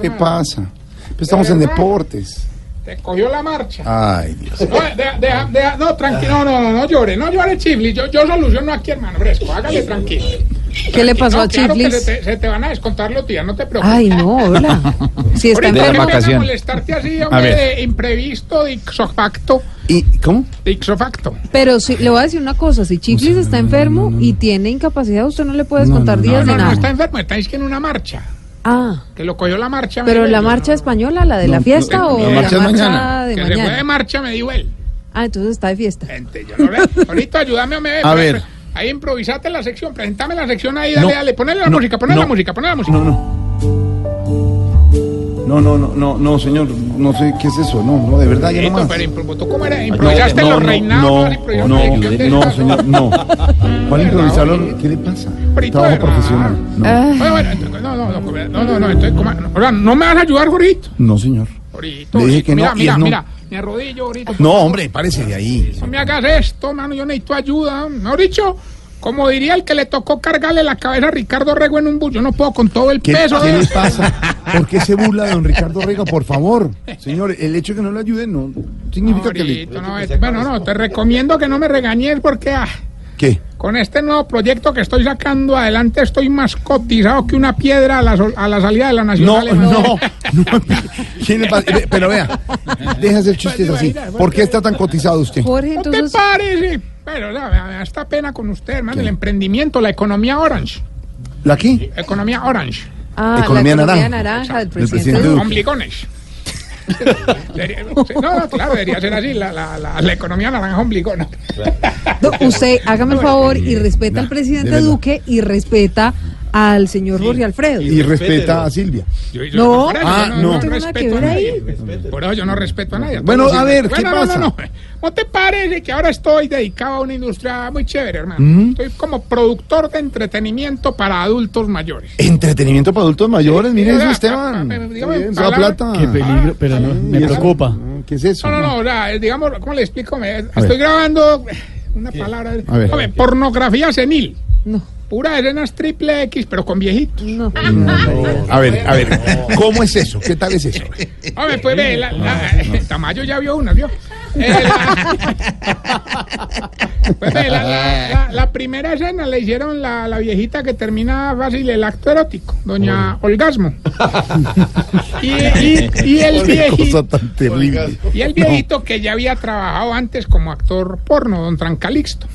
¿Qué pasa? Pues estamos en deportes. Te cogió la marcha. Ay, Dios. No, deja, deja, deja, no, tranquilo, no, no, no, no llore, no llore, Chiflis. Yo, yo soluciono aquí, hermano Fresco. Hágale tranquilo. ¿Qué le pasó No, a claro que Chiflis? se te, se te van a descontar los días, no te preocupes. Ay, no, hola. Si está a vacaciones. molestarte así, A hombre, ver. de imprevisto, de ixofacto, ¿Y cómo? de ixofacto. Pero sí, le voy a decir una cosa, si Chiflis está enfermo y tiene incapacidad, usted no le puede descontar no, no, días No, de no, no, está nada. enfermo, está en una marcha. Ah, Que lo cogió la marcha. me pero la marcha española, la de la fiesta no, o la la marcha mañana. de Que se fue de mañana. marcha, me dijo él. Ah, entonces está de fiesta. Gente, yo no le- Ahorita ayúdame. A pre- ver. pre- Ahí improvisate la sección, presentame la sección ahí, dale, No, dale, ponle la no, música, ponle la música, ponle la música. No, no. No, no, no, no, no, señor, no sé qué es eso, no, no, de verdad, ya no más. pero ¿tú cómo era? ¿Improvisaste no, los reinados? No, no, no, señor, no. ¿Cuál improvisarlo? ¿Qué le pasa? Trabajo profesional. No, Ah, Bueno, bueno, entonces, no, no, no, no, no, no, entonces, ¿cómo? O sea, ¿no me vas a ayudar, Jorito? no, señor. Jorito, Le dije Jorito, que no, mira, mira, no. mira, me arrodillo, Jorito. No, hombre, párese de ahí. No me hagas esto, mano, yo necesito ayuda. Mejor dicho, como diría el que le tocó cargarle la cabeza a Ricardo Rego en un bus, yo no puedo con todo el ¿Qué, peso. qué de- le pasa? ¿Por qué se burla de don Ricardo Rega? Por favor, señor, el hecho de que no le ayude no significa que le... Jorito, no, es- bueno, no, te recomiendo que no me regañes porque ah, ¿Qué? con este nuevo proyecto que estoy sacando adelante estoy más cotizado que una piedra a la, sol- a la salida de la No, Nacional. no, no. Ve, Pero vea, deja hacer chistes así. ¿Por qué está tan cotizado usted? Jorge, ¿No te entonces, parece? Pero ya, me, me da esta pena con usted, hermano, el emprendimiento, la economía orange. ¿La aquí? Economía orange. ah, Economía la economía naranja. naranja del Del presidente presidente Duque. Ombligones. No, claro, debería ser así, la, la, la, la economía naranja ombligona. No, usted, hágame el favor y respeta al de presidente. Duque y respeta al señor Jorge Alfredo. Y respeta a Silvia. Yo- yo- No, por eso ah, no. No tiene nada que respeto a ver nadie. Por eso yo no respeto a nadie. Bueno, a ver, ¿qué Bueno, no, pasa? No, no, ¿No te parece que ahora estoy dedicado a una industria muy chévere, hermano? Mm. Estoy como productor de entretenimiento para adultos mayores. Entretenimiento para adultos mayores, mire eso, Esteban. dígame, palabra- da plata. Qué peligro, pero no, me ¿Y eso? preocupa. ¿Qué es eso? No, no, no, o sea, eh, digamos, ¿cómo le explico? Me- ver. estoy grabando una palabra. A ver. Hombre, pornografía senil. No, Pura escenas triple X, pero con viejitos. no. A ver, a ver, ¿cómo es eso? ¿Qué tal es eso? Hombre, pues ve, la, la- Tamayo ya vio una, ¿vio? Eh, la, pues ve, la, la- la- la primera escena le hicieron la, la viejita que termina fácil el acto erótico, doña Olgasmo. Y, y- y el viejito, tan terrible. y el viejito que ya había trabajado antes como actor porno, don Trancalixto.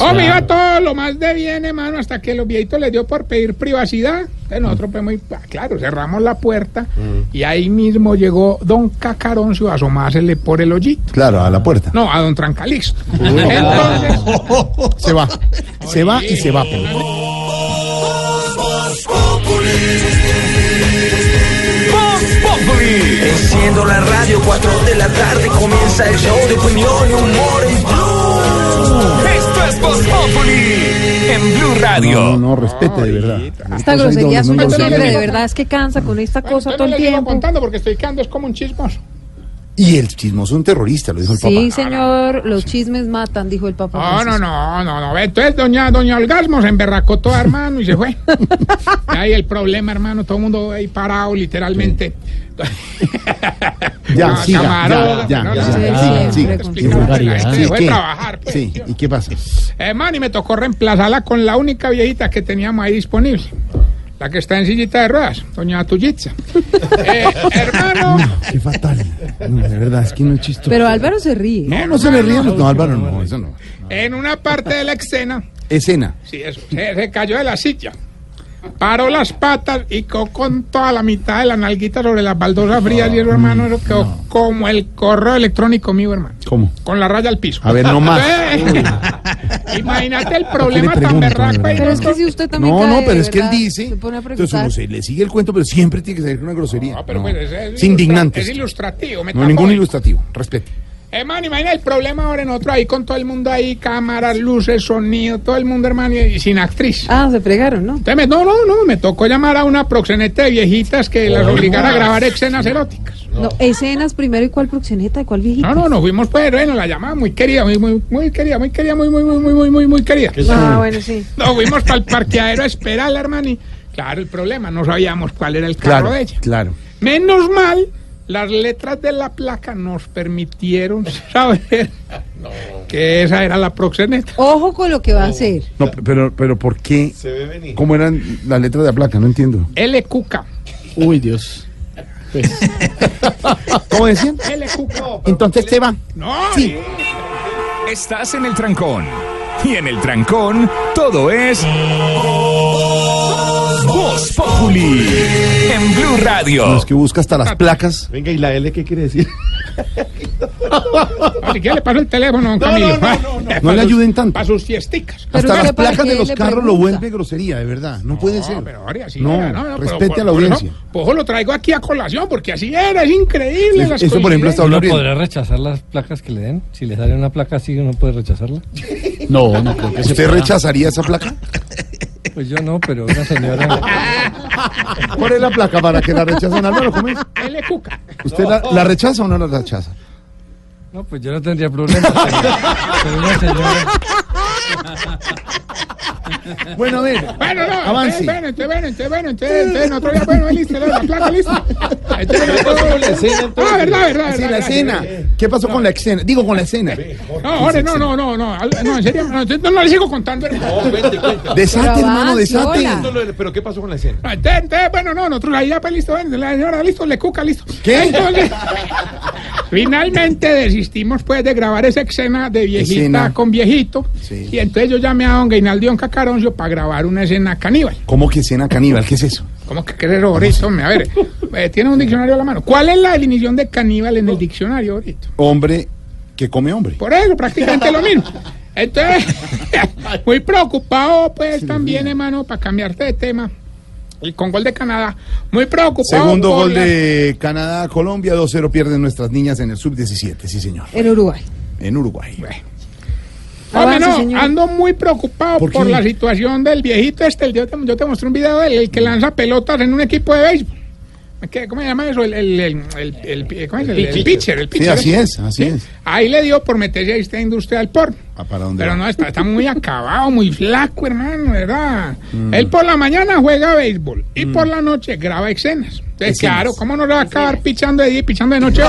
Hombre, iba todo lo más de bien, hermano, hasta que los viejitos les dio por pedir privacidad. Entonces nosotros, pues, muy, ah, claro, cerramos la puerta y ahí mismo llegó don Cacaroncio a asomársele por el hoyito. Claro, a la puerta. No, a don Trancalixto. Entonces, Se va. Se va y se va. Enciendo la radio, 4 de la tarde comienza el show de opinión y humor en es Voz Populi en Blue Radio. No, no, no, respete de verdad. Esta grosería suya siempre, de verdad, es que cansa con esta cosa todo el tiempo. contando porque estoy quedando es como un chismoso. Y el chismoso un terrorista, lo dijo el Sí, papá. señor, los chismes matan, dijo el papá. No, no, Francisco. no, no, no. Entonces doña, doña Olgasmo se emberracó toda, hermano, y se fue. Ahí el problema, hermano, todo el mundo ahí parado, literalmente. Ya, No, siga, ya, camarógrafo, ya, ya, no, Sí, Sí, dejó de ¿qué? trabajar, pues. Sí, ¿y qué pasa? Eh, man, y me tocó reemplazarla con la única viejita que teníamos ahí disponible. La que está en sillita de ruedas, doña Tuyitza. Eh, hermano, Qué fatal. No, de verdad, es que no es chistoso. Pero Álvaro se ríe. No, no se le ríen. No, Álvaro, no, eso no. en una parte de la escena, Escena. sí, eso, se, se cayó de la silla. Paró las patas y quedó con toda la mitad de la nalguita sobre las baldosas frías y eso, hermano, eso quedó como el correo electrónico mío, hermano. ¿Cómo? Con la raya al piso. A ver, no más. Imagínate el problema le tan berraco Pero es que si usted también No, cae, no, pero es que él dice. Se pone a Entonces preguntar. uno se le sigue el cuento, pero siempre tiene que salir con una grosería. No, pero No. pues es, es Es indignante. Es ilustrativo. No, ningún ilustrativo. Respete. Hermano, imagina el problema ahora en otro ahí con todo el mundo ahí, cámaras, luces, sonido, todo el mundo, hermano, y, y sin actriz. Ah, se fregaron, ¿no? Entonces, me- no, no, no, me tocó llamar a una proxeneta de viejitas que las obligara a grabar escenas eróticas. No, escenas primero y cuál proxeneta y cuál viejita. No, no, nos fuimos pues, bueno, la llamada muy querida, muy, muy, muy querida, muy querida, muy, muy, muy, muy, muy, muy, muy querida. Ah, bueno, sí. Nos fuimos para el parqueadero a esperarla, hermano, y Claro, el problema, no sabíamos cuál era el carro Claro, de ella. claro. Menos mal, las letras de la placa nos permitieron saber que esa era la proxeneta. Ojo con lo que va a hacer. No, pero, pero ¿por qué? ¿Cómo eran las letras de la placa? No entiendo. LQK. Uy, Dios. ¿Cómo decían? LQK. Entonces se va. No, Sí. Estás en el trancón. Y en el trancón, todo es. Voz Populi. En Blue Radio. Los que busca hasta las placas. Venga, ¿y la L qué quiere decir? Así que le paso el teléfono, don Camilo. No le ayuden tanto. Para sus fiesticas. Hasta las placas de los carros lo vuelve grosería, de verdad. No puede ser. No, pero ahora sí No, era, respete a la audiencia. Por eso lo traigo aquí a colación, porque así era, es increíble. las Eso, por ejemplo, está coincidencias. ¿Uno hablando. podrá rechazar las placas que le den? Si le sale una placa así, ¿uno puede rechazarla? No, no creo que se ¿Usted rechazaría esa placa? Pues yo no, pero una señora... ¿Cuál es la placa para que la rechacen? Álvaro, ¿cómo es? LQK. ¿Usted la, la rechaza o no la rechaza? No, pues yo no tendría problema. Pero, pero una señora... Bueno, a ver. Bueno, no, Avance. bueno, entonces, bueno, entonces, bueno, nosotros ya, bueno, listo, la placa, listo. Entonces, nosotros- Ah, verdad, verdad, Sí, verdad, la escena. ¿Qué pasó con la escena? Digo, con la escena. No, ahora, no, no, no, no, no, en serio, no, no le sigo contando, hermano. Desate, Pero hermano, avance, desate. hola. Pero ¿qué pasó con la escena? No, bueno, no, nosotros ahí ya, pues, listo, la señora, listo, le cuca, listo. ¿Qué? Finalmente desistimos, pues, de grabar esa escena de viejita Escena. con viejito. Sí. Y entonces yo llamé a don Gainaldo y don Cacaroncio para grabar una escena caníbal. ¿Cómo que escena caníbal? ¿Qué es eso? ¿Cómo que querés ahorita? hombre? A ver, eh, tiene un diccionario a la mano. ¿Cuál es la definición de caníbal en el diccionario ahorita? Hombre que come hombre. Por eso, prácticamente lo mismo. Entonces, muy preocupado, pues, también, hermano, para cambiarte de tema. Y con gol de Canadá, muy preocupado. Segundo gol la- de Canadá, Colombia, 2-0 pierden nuestras niñas en el sub-17, sí señor, En Uruguay. en Uruguay. Hombre, Avance, no, señor. ando muy preocupado ¿Por la situación del viejito este. yo, te, yo te mostré un video de él, el que lanza pelotas en un equipo de béisbol. ¿Qué- ¿Cómo se llama eso? El, el, el, el- el- ¿cómo es? El- el pitcher. El Sí, pitcher así ese. es, así es. Ahí le dio por meterse a esta industria del porno. Ah, ¿para dónde Pero va? no, está, está muy acabado, muy flaco, hermano, ¿verdad? Mm. Él por la mañana juega béisbol y por la noche graba escenas. Entonces, Escenas. claro, ¿cómo no le va a acabar pichando de día y pichando de noche?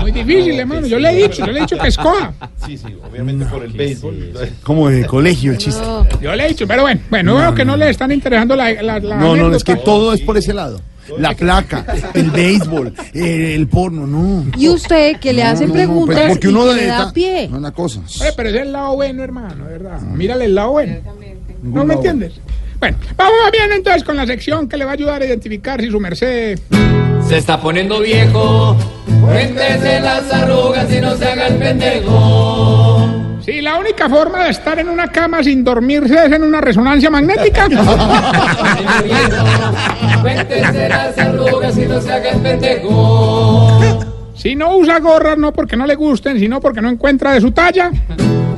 Muy difícil, hermano. Yo le he dicho, yo le he dicho que escoja. Sí, sí, obviamente por el béisbol. Como de colegio el chiste. No, Yo le he dicho, pero bueno, bueno, veo que no le están interesando la, la, la No, no, es que todo es por ese lado. La placa, el béisbol, el, el porno, no. Y usted que le hacen No, no, preguntas pues, porque uno y que le de- da pie. No es la cosa. Oye, pero ese es el lado bueno, hermano, ¿verdad? Mírale el lado bueno. ¿No me entiendes? Bueno, vamos bien entonces con la sección que le va a ayudar a identificar si su merced Se está poniendo viejo. Cuéntese las arrugas y no se haga el pendejo. Si la única forma de estar en una cama sin dormirse es en una resonancia magnética. Cuéntese las arrugas y no se haga el pendejo. si no usa gorras, no porque no le gusten, sino porque no encuentra de su talla.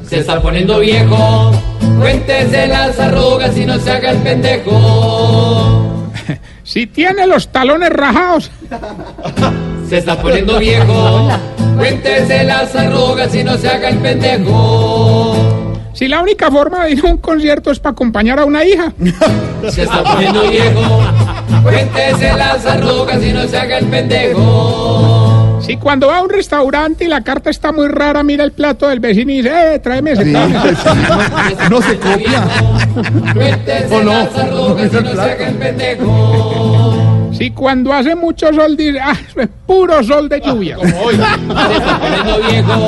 Se está poniendo viejo. Cuéntese las arrugas y no se haga el pendejo. Si tiene los talones rajados. Se está poniendo viejo. Cuéntese las arrugas y no se haga el pendejo. Si la única forma de ir a un concierto es para acompañar a una hija. Se está poniendo viejo. Cuéntese las arrugas y no se haga el pendejo. Si cuando va a un restaurante y la carta está muy rara, mira el plato del vecino y dice, eh, tráeme ese. Sí, tráeme ese". pues, no, no se copia. Cuéntese Oh, no. las arrugas y no se haga el pendejo. Si cuando hace mucho sol dice, ah, eso es puro sol de lluvia. Se está poniendo viejo.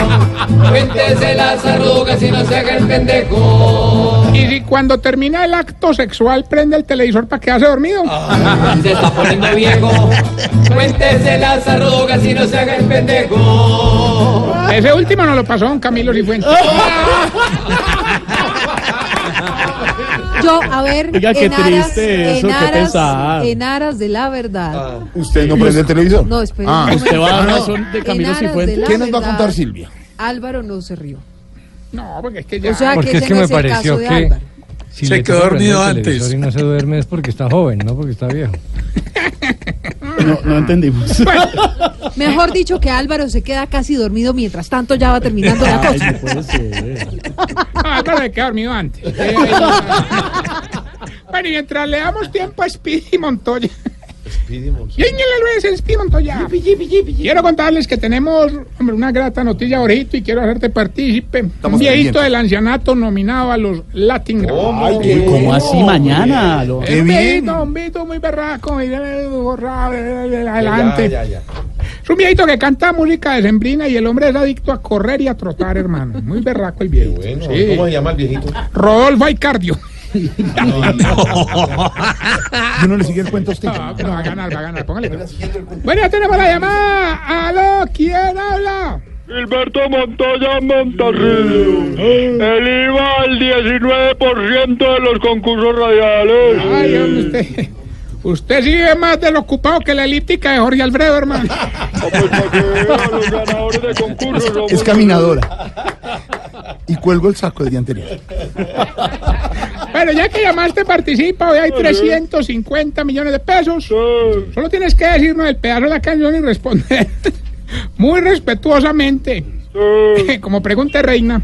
Cuéntese las arrugas y no se haga el pendejo. Y si cuando termina el acto sexual prende el televisor para quedarse dormido. Se está poniendo viejo. Cuéntese las arrugas y no se haga el pendejo. Ese último nos lo pasó don Camilo Cifuentes. Yo, a ver, Oiga, qué en aras, triste eso, en qué aras, pesar. en aras de la verdad. ¿Usted no prende el televisor? No, espere. Ah, un Usted va a dar momento. razón de En Camilo aras de Cifuentes. la ¿Qué nos va a verdad, contar Silvia? Álvaro no se rió. No, porque es que ya... O sea, Porque que es ese que no me es el pareció caso de que- Álvaro. Si Se le quedó toca prender dormido el televisor antes. Y no se duerme es porque está joven, no porque está viejo. No, no entendimos. Mejor dicho que Álvaro se queda casi dormido mientras tanto ya va terminando la Ay, cosa. no puede ser. Ah, dormido antes. Eh, Bueno, y mientras le damos tiempo a Speedy Montoya. Speedy Montoya. Y Luis, el Speedy Montoya. Quiero contarles que tenemos hombre, una grata noticia ahorita y quiero hacerte partícipe. Un viejito del ancianato nominado a los Latin Grammy. Uy, ¿Cómo así mañana? Lo- Qué un bien. viejito, un viejito muy berraco, y, borrado, adelante. Ya, ya, ya. Es un viejito que canta música de sembrina y el hombre es adicto a correr y a trotar, hermano. Muy berraco el viejito. Bueno, Sí. ¿cómo se llama el viejito? Rodolfo Yo no le sigue el cuento a usted. No, va a ganar, va a ganar. Póngale. Bueno, ya tenemos la llamada. Aló, ¿quién habla? Gilberto Montoya Montarrillo. Él iba al 19% de los concursos radiales. Ay, hombre, usted. Usted sigue más del ocupado que la elíptica de Jorge Alfredo, hermano. Pues para que vean, los ganadores de concursos somos Es caminadora. Y cuelgo el saco del día anterior. Bueno, ya que llamaste, participa. Hoy hay 350 millones de pesos. Solo tienes que decirnos el pedazo de la canción y responder muy respetuosamente. Como pregunta reina,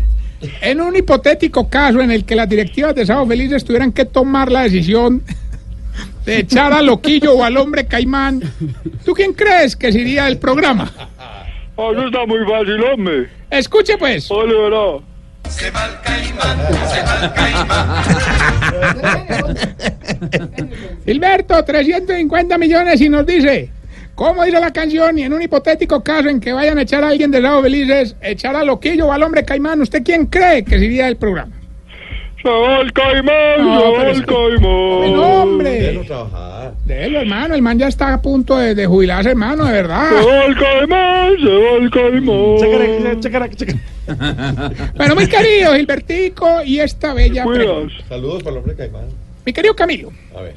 en un hipotético caso en el que las directivas de Sábado Felices tuvieran que tomar la decisión de echar al loquillo o al hombre caimán, ¿tú quién crees que sería el programa? Ah, Eso está muy fácil, hombre. Escuche pues. Ole, verá. Gilberto, 350 millones y nos dice, ¿cómo dice la canción? Y en un hipotético caso en que vayan a echar a alguien de Sábado Felices, echar al loquillo o al hombre caimán, ¿usted quién cree que sería el programa? Se va el caimán, No, se es el caimán. No, hombre. Déjalo trabajar. Déjelo, hermano, el man ya está a punto de, de jubilarse, hermano, de Se verdad. va el caimán, se va el caimán. Chacarac, chacarac. Pero muy querido, Gilbertico, y esta bella. Saludos para el hombre caimán. Mi querido Camilo, A ver.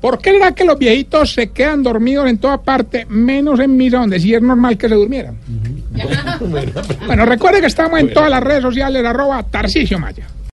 ¿por qué será que los viejitos se quedan dormidos en toda parte, menos en misa, donde sí es normal que se durmieran? bueno, recuerde que estamos en todas las redes sociales, arroba Tarcisio Maya.